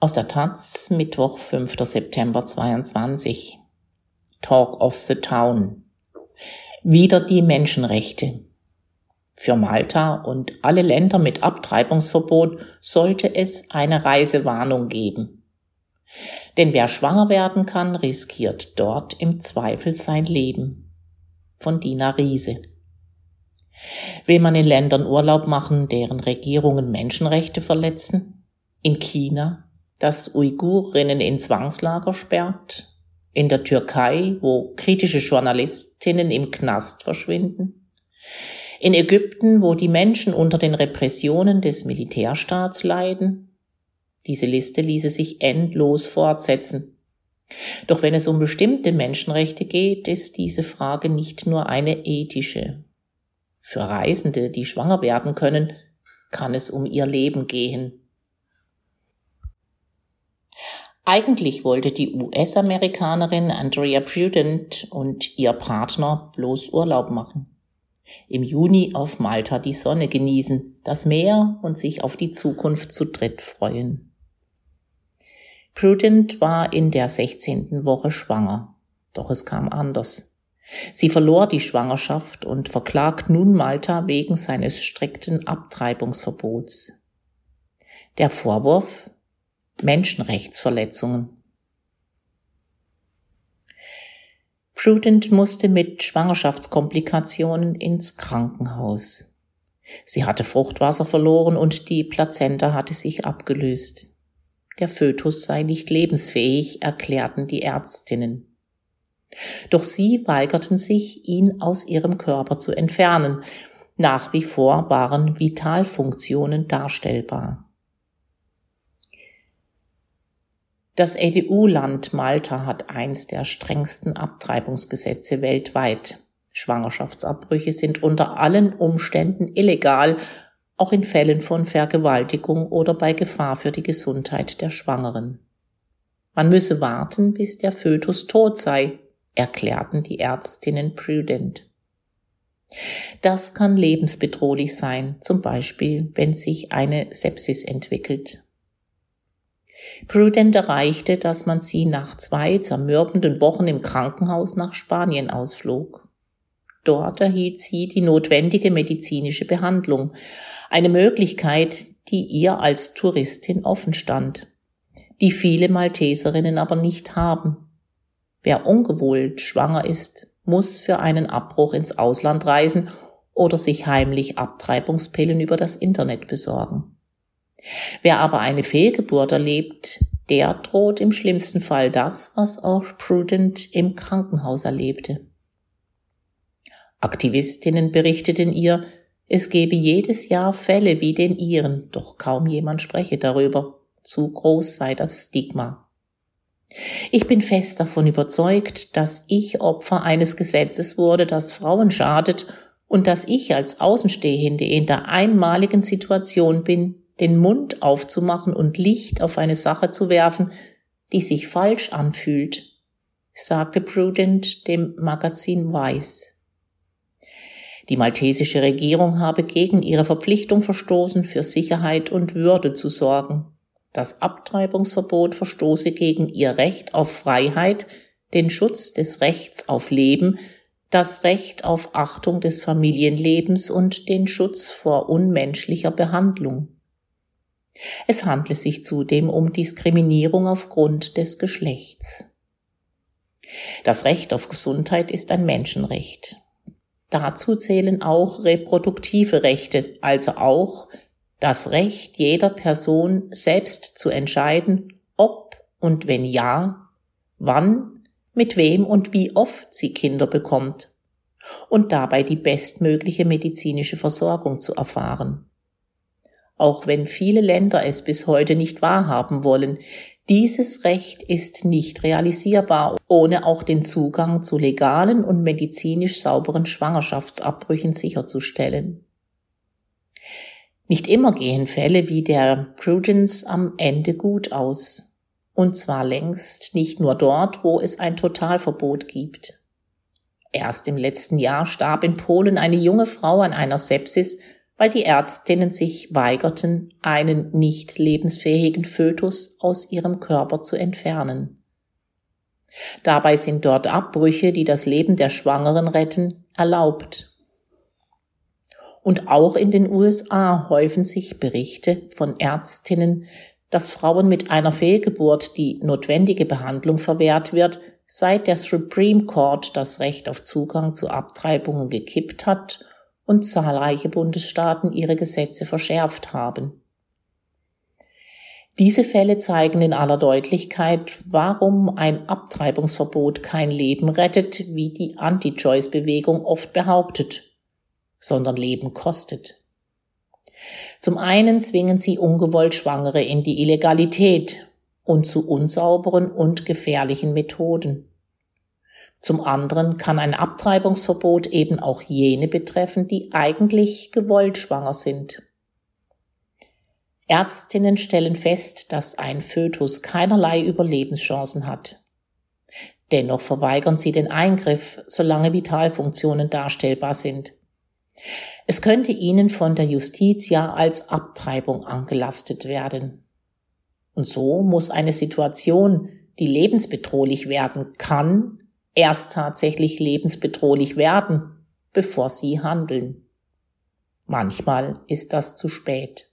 Aus der Taz, Mittwoch, 5. September 22. Talk of the Town. Wieder die Menschenrechte. Für Malta und alle Länder mit Abtreibungsverbot sollte es eine Reisewarnung geben. Denn wer schwanger werden kann, riskiert dort im Zweifel sein Leben. Von Dina Riese. Will man in Ländern Urlaub machen, deren Regierungen Menschenrechte verletzen? In China das Uigurinnen in Zwangslager sperrt, in der Türkei, wo kritische Journalistinnen im Knast verschwinden, in Ägypten, wo die Menschen unter den Repressionen des Militärstaats leiden. Diese Liste ließe sich endlos fortsetzen. Doch wenn es um bestimmte Menschenrechte geht, ist diese Frage nicht nur eine ethische. Für Reisende, die schwanger werden können, kann es um ihr Leben gehen. Eigentlich wollte die US-Amerikanerin Andrea Prudent und ihr Partner bloß Urlaub machen. Im Juni auf Malta die Sonne genießen, das Meer und sich auf die Zukunft zu dritt freuen. Prudent war in der 16. Woche schwanger, doch es kam anders. Sie verlor die Schwangerschaft und verklagt nun Malta wegen seines strikten Abtreibungsverbots. Der Vorwurf, Menschenrechtsverletzungen. Prudent musste mit Schwangerschaftskomplikationen ins Krankenhaus. Sie hatte Fruchtwasser verloren und die Plazenta hatte sich abgelöst. Der Fötus sei nicht lebensfähig, erklärten die Ärztinnen. Doch sie weigerten sich, ihn aus ihrem Körper zu entfernen. Nach wie vor waren Vitalfunktionen darstellbar. Das EDU-Land Malta hat eins der strengsten Abtreibungsgesetze weltweit. Schwangerschaftsabbrüche sind unter allen Umständen illegal, auch in Fällen von Vergewaltigung oder bei Gefahr für die Gesundheit der Schwangeren. Man müsse warten, bis der Fötus tot sei, erklärten die Ärztinnen prudent. Das kann lebensbedrohlich sein, zum Beispiel wenn sich eine Sepsis entwickelt. Prudent erreichte, dass man sie nach zwei zermürbenden Wochen im Krankenhaus nach Spanien ausflog. Dort erhielt sie die notwendige medizinische Behandlung, eine Möglichkeit, die ihr als Touristin offen stand, die viele Malteserinnen aber nicht haben. Wer ungewollt schwanger ist, muss für einen Abbruch ins Ausland reisen oder sich heimlich Abtreibungspillen über das Internet besorgen. Wer aber eine Fehlgeburt erlebt, der droht im schlimmsten Fall das, was auch Prudent im Krankenhaus erlebte. Aktivistinnen berichteten ihr, es gebe jedes Jahr Fälle wie den ihren, doch kaum jemand spreche darüber. Zu groß sei das Stigma. Ich bin fest davon überzeugt, dass ich Opfer eines Gesetzes wurde, das Frauen schadet und dass ich als Außenstehende in der einmaligen Situation bin, den Mund aufzumachen und Licht auf eine Sache zu werfen, die sich falsch anfühlt, sagte Prudent dem Magazin Weiß. Die maltesische Regierung habe gegen ihre Verpflichtung verstoßen, für Sicherheit und Würde zu sorgen. Das Abtreibungsverbot verstoße gegen ihr Recht auf Freiheit, den Schutz des Rechts auf Leben, das Recht auf Achtung des Familienlebens und den Schutz vor unmenschlicher Behandlung. Es handle sich zudem um Diskriminierung aufgrund des Geschlechts. Das Recht auf Gesundheit ist ein Menschenrecht. Dazu zählen auch reproduktive Rechte, also auch das Recht jeder Person selbst zu entscheiden, ob und wenn ja, wann, mit wem und wie oft sie Kinder bekommt und dabei die bestmögliche medizinische Versorgung zu erfahren auch wenn viele Länder es bis heute nicht wahrhaben wollen. Dieses Recht ist nicht realisierbar, ohne auch den Zugang zu legalen und medizinisch sauberen Schwangerschaftsabbrüchen sicherzustellen. Nicht immer gehen Fälle wie der Prudence am Ende gut aus. Und zwar längst nicht nur dort, wo es ein Totalverbot gibt. Erst im letzten Jahr starb in Polen eine junge Frau an einer Sepsis weil die Ärztinnen sich weigerten, einen nicht lebensfähigen Fötus aus ihrem Körper zu entfernen. Dabei sind dort Abbrüche, die das Leben der Schwangeren retten, erlaubt. Und auch in den USA häufen sich Berichte von Ärztinnen, dass Frauen mit einer Fehlgeburt die notwendige Behandlung verwehrt wird, seit der Supreme Court das Recht auf Zugang zu Abtreibungen gekippt hat und zahlreiche Bundesstaaten ihre Gesetze verschärft haben. Diese Fälle zeigen in aller Deutlichkeit, warum ein Abtreibungsverbot kein Leben rettet, wie die Anti-Choice-Bewegung oft behauptet, sondern Leben kostet. Zum einen zwingen sie ungewollt Schwangere in die Illegalität und zu unsauberen und gefährlichen Methoden. Zum anderen kann ein Abtreibungsverbot eben auch jene betreffen, die eigentlich gewollt schwanger sind Ärztinnen stellen fest, dass ein Fötus keinerlei Überlebenschancen hat. Dennoch verweigern sie den Eingriff, solange Vitalfunktionen darstellbar sind. Es könnte ihnen von der Justiz ja als Abtreibung angelastet werden. Und so muss eine Situation, die lebensbedrohlich werden kann, erst tatsächlich lebensbedrohlich werden, bevor sie handeln. Manchmal ist das zu spät.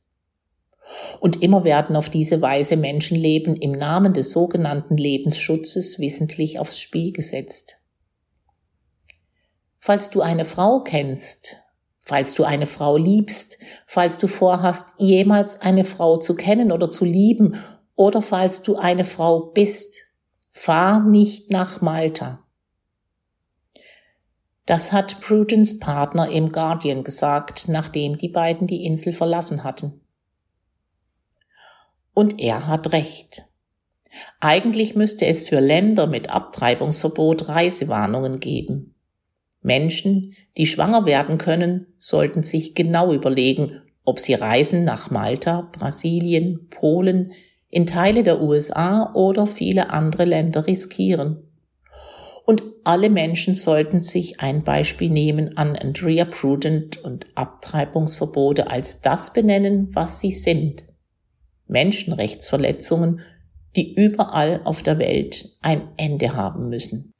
Und immer werden auf diese Weise Menschenleben im Namen des sogenannten Lebensschutzes wissentlich aufs Spiel gesetzt. Falls du eine Frau kennst, falls du eine Frau liebst, falls du vorhast, jemals eine Frau zu kennen oder zu lieben, oder falls du eine Frau bist, fahr nicht nach Malta. Das hat Prudence Partner im Guardian gesagt, nachdem die beiden die Insel verlassen hatten. Und er hat recht. Eigentlich müsste es für Länder mit Abtreibungsverbot Reisewarnungen geben. Menschen, die schwanger werden können, sollten sich genau überlegen, ob sie Reisen nach Malta, Brasilien, Polen, in Teile der USA oder viele andere Länder riskieren. Und alle Menschen sollten sich ein Beispiel nehmen an Andrea Prudent und Abtreibungsverbote als das benennen, was sie sind. Menschenrechtsverletzungen, die überall auf der Welt ein Ende haben müssen.